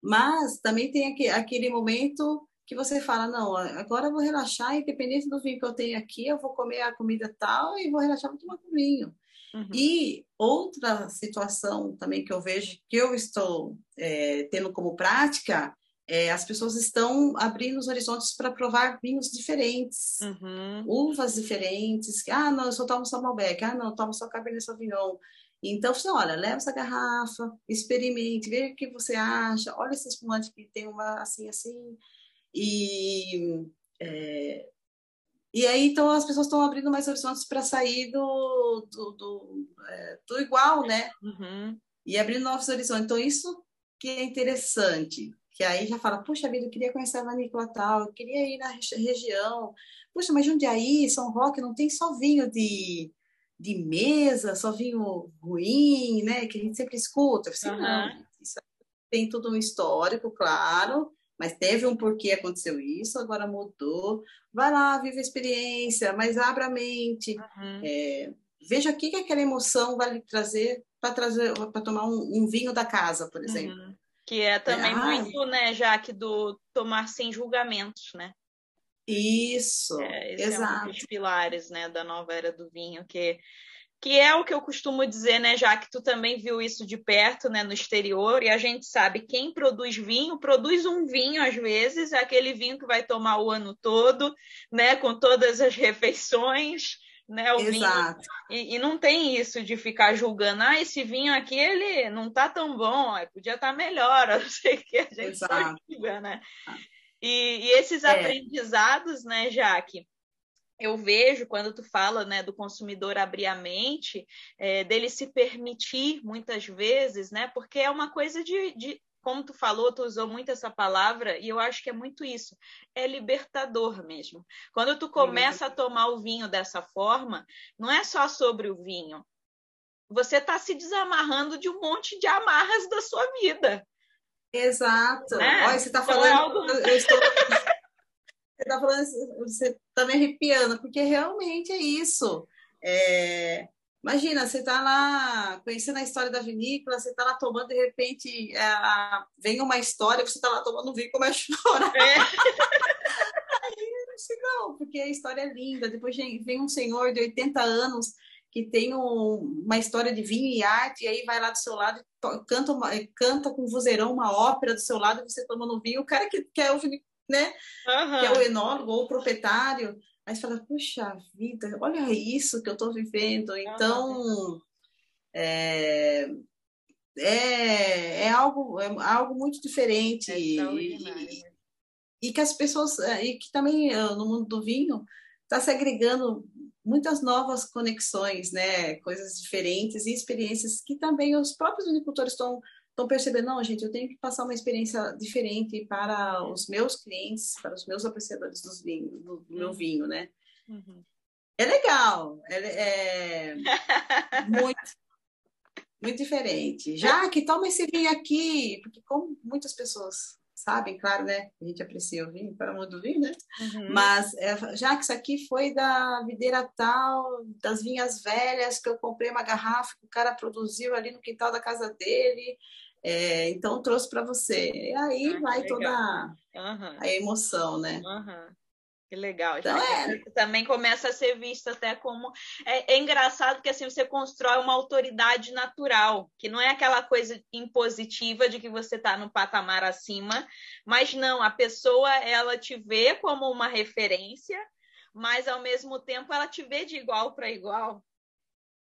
Mas também tem aquele momento que você fala, não, agora eu vou relaxar, independente do vinho que eu tenho aqui, eu vou comer a comida tal e vou relaxar, vou tomar com vinho. Uhum. E outra situação também que eu vejo, que eu estou é, tendo como prática, é, as pessoas estão abrindo os horizontes para provar vinhos diferentes, uhum. uvas diferentes. Ah, não, eu só tomo só Malbec. Ah, não, eu tomo só Cabernet Sauvignon. Então, você, olha, leva essa garrafa, experimente, veja o que você acha. Olha esse espumante que tem uma assim, assim. E, é, e aí, então, as pessoas estão abrindo mais horizontes para sair do, do, do, é, do igual, né? Uhum. E abrindo novos horizontes. Então, isso que é interessante. Que aí já fala, puxa vida, eu queria conhecer a Vanícola tal, eu queria ir na região. Puxa, mas Jundiaí, São Roque, não tem só vinho de, de mesa, só vinho ruim, né? Que a gente sempre escuta. Assim, uhum. não, isso tem tudo um histórico, claro, mas teve um porquê aconteceu isso, agora mudou. Vai lá, vive a experiência, mas abra a mente. Uhum. É, veja o que, que aquela emoção vai lhe trazer para trazer para tomar um, um, vinho da casa, por exemplo. Uhum. Que é também é, muito, né, Jaque, do tomar sem julgamentos, né? Isso, é, exato. é um dos pilares, né, da nova era do vinho, que que é o que eu costumo dizer, né, já que tu também viu isso de perto, né, no exterior, e a gente sabe quem produz vinho, produz um vinho às vezes, é aquele vinho que vai tomar o ano todo, né, com todas as refeições, né, o Exato. vinho. E, e, não tem isso de ficar julgando, ah, esse vinho aqui, ele não tá tão bom, podia estar tá melhor, <laughs> não sei o que, a gente Exato. julga, né? E, e esses é. aprendizados, né, Jaque, eu vejo quando tu fala né, do consumidor abrir a mente, é, dele se permitir muitas vezes, né? Porque é uma coisa de, de, como tu falou, tu usou muito essa palavra, e eu acho que é muito isso. É libertador mesmo. Quando tu começa a tomar o vinho dessa forma, não é só sobre o vinho. Você está se desamarrando de um monte de amarras da sua vida. Exato. Né? Olha, você está então, é falando. É algo... eu estou... Você está falando, você está me arrepiando, porque realmente é isso. É, imagina, você está lá conhecendo a história da vinícola, você está lá tomando, de repente é, vem uma história, você está lá tomando vinho e começa a chorar. É. Aí não sei não, porque a história é linda. Depois vem um senhor de 80 anos que tem um, uma história de vinho e arte, e aí vai lá do seu lado, canta, uma, canta com vozeirão uma ópera do seu lado, você tomando vinho, o cara que quer o vinho né? Uhum. Que é o enólogo ou o proprietário. Aí você fala, puxa vida, olha isso que eu estou vivendo. Então, uhum. é, é, é, algo, é algo muito diferente. É e, e, que as pessoas, é, e que também ah, no mundo do vinho, está se agregando muitas novas conexões, né? Coisas diferentes e experiências que também os próprios vinicultores estão estão percebendo, não, gente, eu tenho que passar uma experiência diferente para os meus clientes, para os meus apreciadores dos vinhos, do, do meu uhum. vinho, né? Uhum. É legal, é, é muito, muito diferente. Já que toma esse vinho aqui, porque como muitas pessoas sabem, claro, né? A gente aprecia o vinho, para amor do vinho, né? Uhum. Mas é, já que isso aqui foi da videira tal, das vinhas velhas, que eu comprei uma garrafa que o cara produziu ali no quintal da casa dele, é, então trouxe para você. E aí ah, vai toda uhum. a emoção, né? Uhum. Que legal. Então, é. Também começa a ser visto até como. É, é, engraçado que assim você constrói uma autoridade natural, que não é aquela coisa impositiva de que você está no patamar acima, mas não, a pessoa ela te vê como uma referência, mas ao mesmo tempo ela te vê de igual para igual.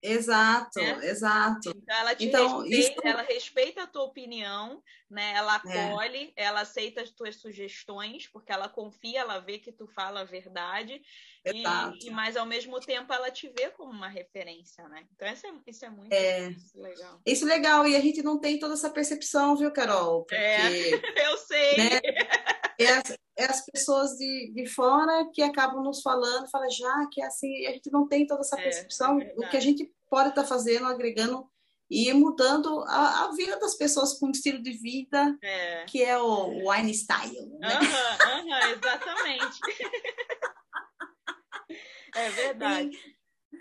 Exato, né? exato. Então ela te então, respeita, isso... ela respeita a tua opinião, né? Ela é. acolhe, é. ela aceita as tuas sugestões, porque ela confia, ela vê que tu fala a verdade. Exato. E, e mas ao mesmo tempo ela te vê como uma referência, né? Então isso é, isso é muito é. legal. Isso é legal, e a gente não tem toda essa percepção, viu, Carol? É, porque, é, <laughs> eu sei. Né? <laughs> É as, é as pessoas de, de fora que acabam nos falando, fala já que é assim, a gente não tem toda essa é, percepção. É, o que a gente pode estar tá fazendo, agregando e mudando a, a, vida das pessoas com um estilo de vida é. que é o wine style. Né? Uhum, uhum, exatamente. <laughs> é verdade.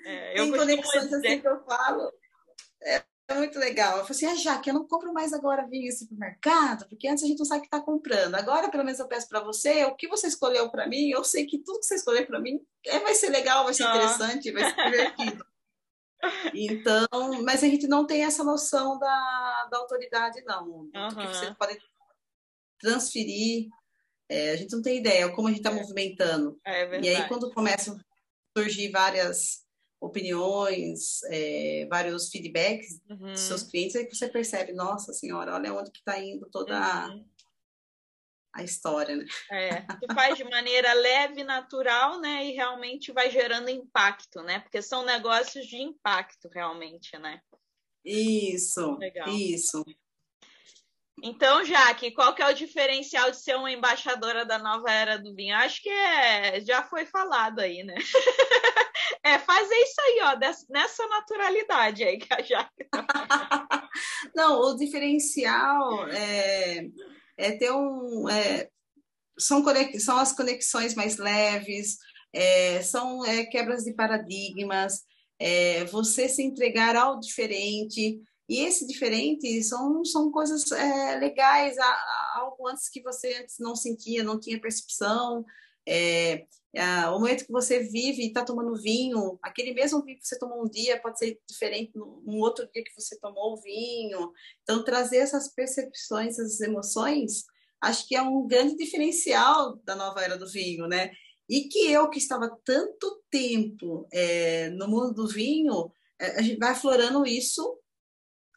Tem, é, tem conexões dizer... assim que eu falo. É, é muito legal. Eu falei assim, ah, Jaque, eu não compro mais agora vinho no supermercado, porque antes a gente não sabe o que está comprando. Agora, pelo menos, eu peço para você, o que você escolheu para mim, eu sei que tudo que você escolheu para mim é, vai ser legal, vai ser interessante, vai ser divertido. Então, mas a gente não tem essa noção da, da autoridade, não. Uhum. que você pode transferir. É, a gente não tem ideia como a gente está é. movimentando. É e aí, quando começam a surgir várias opiniões, é, vários feedbacks uhum. dos seus clientes, aí você percebe, nossa senhora, olha onde que está indo toda uhum. a, a história, né? É, tu faz de maneira leve, natural, né? E realmente vai gerando impacto, né? Porque são negócios de impacto, realmente, né? Isso, Legal. isso. Então, Jaque, qual que é o diferencial de ser uma embaixadora da nova era do vinho? Acho que é, já foi falado aí, né? <laughs> é fazer isso aí, ó, nessa naturalidade aí que a Jaque tá <laughs> Não, o diferencial é, é ter um. É, são, conex, são as conexões mais leves, é, são é, quebras de paradigmas, é, você se entregar ao diferente. E esse diferente são, são coisas é, legais, algo antes que você antes não sentia, não tinha percepção. É, o momento que você vive e está tomando vinho, aquele mesmo vinho que você tomou um dia pode ser diferente num outro dia que você tomou o vinho. Então, trazer essas percepções, essas emoções, acho que é um grande diferencial da nova era do vinho, né? E que eu, que estava tanto tempo é, no mundo do vinho, é, a gente vai aflorando isso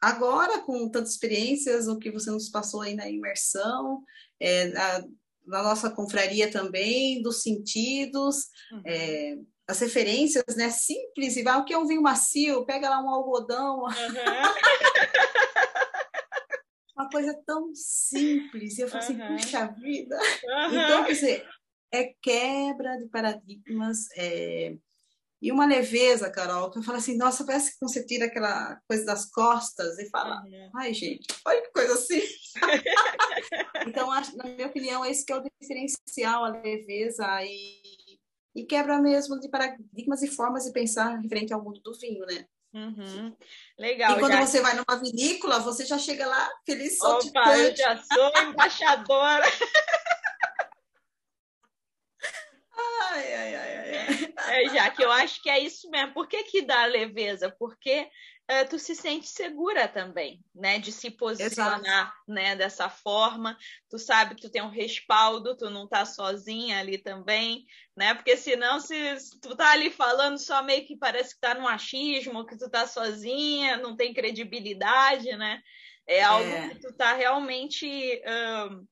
agora, com tantas experiências, o que você nos passou aí na imersão, é, a, na nossa confraria também, dos sentidos, uhum. é, as referências, né? Simples, e vai, o que é um vinho macio? Pega lá um algodão. Uhum. <laughs> Uma coisa tão simples. E eu falo uhum. assim, puxa vida. Então, quer dizer, é quebra de paradigmas, é, e uma leveza, Carol, que eu falo assim, nossa, parece que você tira aquela coisa das costas e fala, uhum. ai, gente, olha que coisa assim. <laughs> então, acho, na minha opinião, esse que é o diferencial, a leveza e, e quebra mesmo de paradigmas e formas de pensar referente ao mundo do vinho, né? Uhum. Legal. E quando já... você vai numa vinícola, você já chega lá feliz, Opa, eu já sou embaixadora. <laughs> ai, ai, ai, ai. <laughs> É, já que eu acho que é isso mesmo. Por que, que dá leveza? Porque uh, tu se sente segura também, né? De se posicionar né, dessa forma. Tu sabe que tu tem um respaldo, tu não tá sozinha ali também, né? Porque senão, se, se tu tá ali falando só meio que parece que tá no achismo, que tu tá sozinha, não tem credibilidade, né? É algo é. que tu tá realmente. Uh,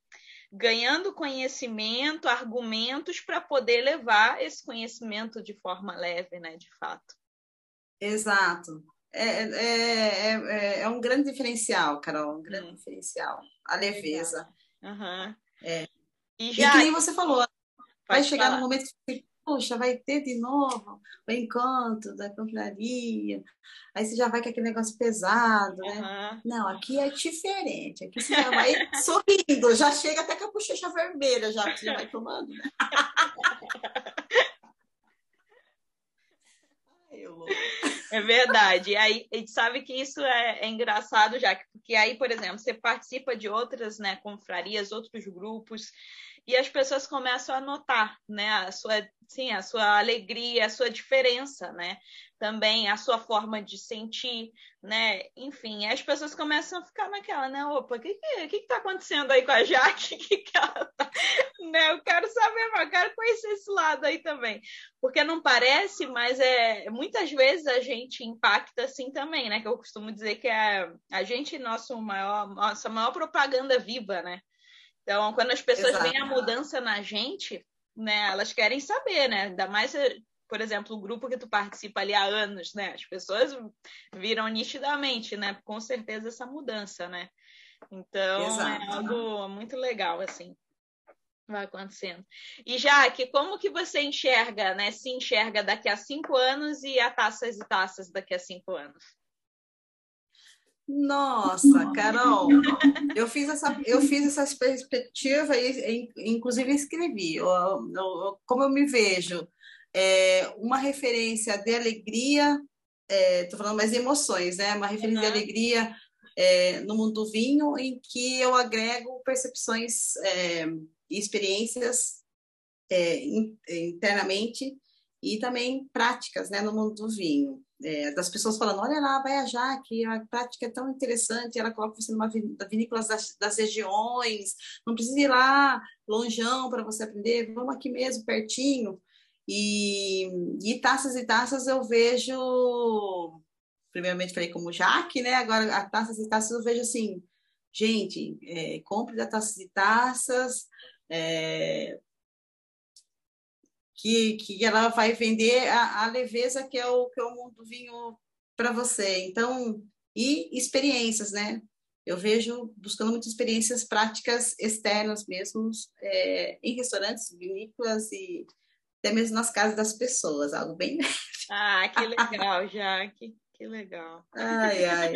ganhando conhecimento, argumentos para poder levar esse conhecimento de forma leve, né, de fato. Exato. É, é, é, é um grande diferencial, Carol, um grande hum. diferencial. A leveza. Uhum. É. E, já... e que nem você falou, vai chegar falar. no momento que puxa, vai ter de novo o encontro da confraria. Aí você já vai com aquele negócio pesado, né? Uhum. Não, aqui é diferente. Aqui você já vai <laughs> sorrindo, já chega até com a bochecha vermelha, já que você já vai tomando. Né? <laughs> É verdade. E aí, a gente sabe que isso é, é, engraçado, já porque aí, por exemplo, você participa de outras né, confrarias, outros grupos, e as pessoas começam a notar, né, a sua, sim, a sua alegria, a sua diferença, né, também a sua forma de sentir, né, enfim, as pessoas começam a ficar naquela, né, opa, o que que, que que tá acontecendo aí com a Jaque? <laughs> Que que ela tá... né, eu quero saber, eu quero conhecer esse lado aí também, porque não parece, mas é muitas vezes a gente impacta assim também, né, que eu costumo dizer que é a gente nosso maior, nossa maior propaganda viva, né, então, quando as pessoas Exato. veem a mudança na gente, né, elas querem saber, né? Ainda mais, por exemplo, o grupo que tu participa ali há anos, né? As pessoas viram nitidamente, né? Com certeza essa mudança, né? Então, é Exato. é algo muito legal, assim vai acontecendo. E Jaque, como que você enxerga, né? Se enxerga daqui a cinco anos e a taças e taças daqui a cinco anos? Nossa, Carol, eu fiz essa, eu fiz essa perspectiva e, inclusive, escrevi. Eu, eu, como eu me vejo, é, uma referência de alegria, estou é, falando mais emoções, né? Uma referência uhum. de alegria é, no mundo do vinho, em que eu agrego percepções é, e experiências é, internamente e também práticas, né, no mundo do vinho é, das pessoas falando, olha lá, vai a Jaque, a prática é tão interessante, ela coloca você numa vinícola das, das regiões, não precisa ir lá longeão para você aprender, vamos aqui mesmo, pertinho. E, e taças e taças eu vejo, primeiramente falei como Jaque, né? Agora, a taças e taças eu vejo assim, gente, é, compre da taças e taças, é, que, que ela vai vender a, a leveza que é o que é o mundo vinho para você. Então, e experiências, né? Eu vejo buscando muitas experiências práticas externas mesmo, é, em restaurantes, vinícolas e até mesmo nas casas das pessoas, algo bem <laughs> Ah, que legal, Jaque, que legal. Ai, ai.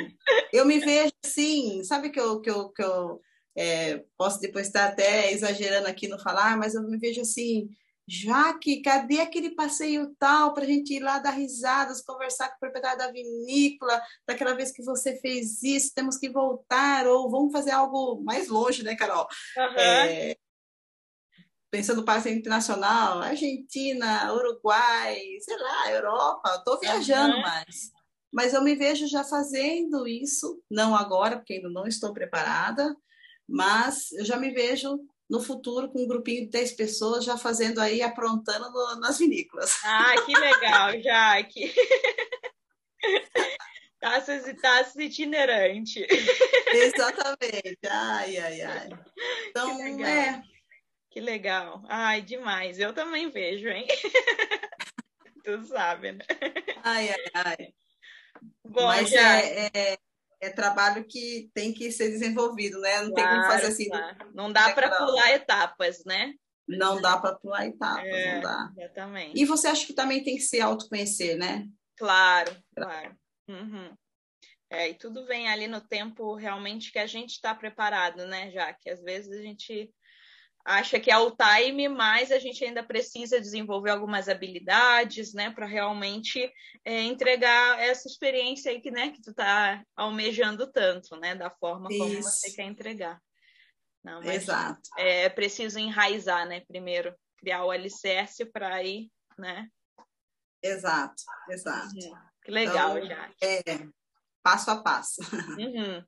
Eu me vejo assim, sabe que eu, que eu, que eu é, posso depois estar até exagerando aqui no falar, mas eu me vejo assim, Jaque, cadê aquele passeio tal para a gente ir lá dar risadas, conversar com o proprietário da vinícola, daquela vez que você fez isso, temos que voltar, ou vamos fazer algo mais longe, né, Carol? Uhum. É, pensando no passeio internacional, Argentina, Uruguai, sei lá, Europa, estou viajando uhum. mais. Mas eu me vejo já fazendo isso, não agora, porque ainda não estou preparada, mas eu já me vejo no futuro com um grupinho de 10 pessoas já fazendo aí, aprontando no, nas vinícolas. Ah, que legal, <laughs> Jaque! taças e taças itinerante. Exatamente. Ai, ai, ai. Então, que legal. é. Que legal. Ai, demais. Eu também vejo, hein? <laughs> tu sabe, né? Ai, ai, ai. Bom, Mas já... é, é, é trabalho que tem que ser desenvolvido, né? Não claro, tem como fazer assim. Claro. Não dá para pular etapas, né? Não dá para pular etapas, é, não dá. Exatamente. E você acha que também tem que se autoconhecer, né? Claro, claro. Uhum. É, e tudo vem ali no tempo realmente que a gente está preparado, né? Já que às vezes a gente acha que é o time, mas a gente ainda precisa desenvolver algumas habilidades, né, para realmente é, entregar essa experiência aí que, né, que tu está almejando tanto, né, da forma Isso. como você quer entregar. Não, Exato. É preciso enraizar, né, primeiro, criar o alicerce para aí, né? Exato, exato. Uhum. Que legal, então, já. É, passo a passo. <laughs> Uhum.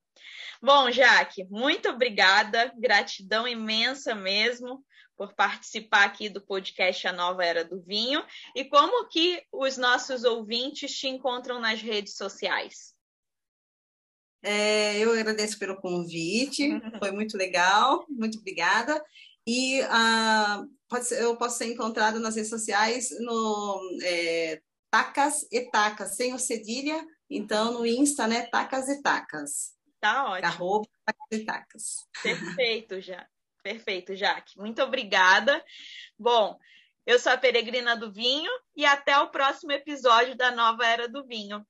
Bom, Jaque, muito obrigada, gratidão imensa mesmo por participar aqui do podcast A Nova Era do Vinho e como que os nossos ouvintes te encontram nas redes sociais. É, eu agradeço pelo convite, <laughs> foi muito legal, muito obrigada. E uh, ser, eu posso ser encontrada nas redes sociais no é, Tacas e Tacas, sem o cedilha, então no Insta, né, Tacas e Tacas. Tá ótimo. Arroba Tacas e Tacas. Perfeito, já. Perfeito, Jaque. Muito obrigada. Bom, eu sou a Peregrina do Vinho e até o próximo episódio da Nova Era do Vinho.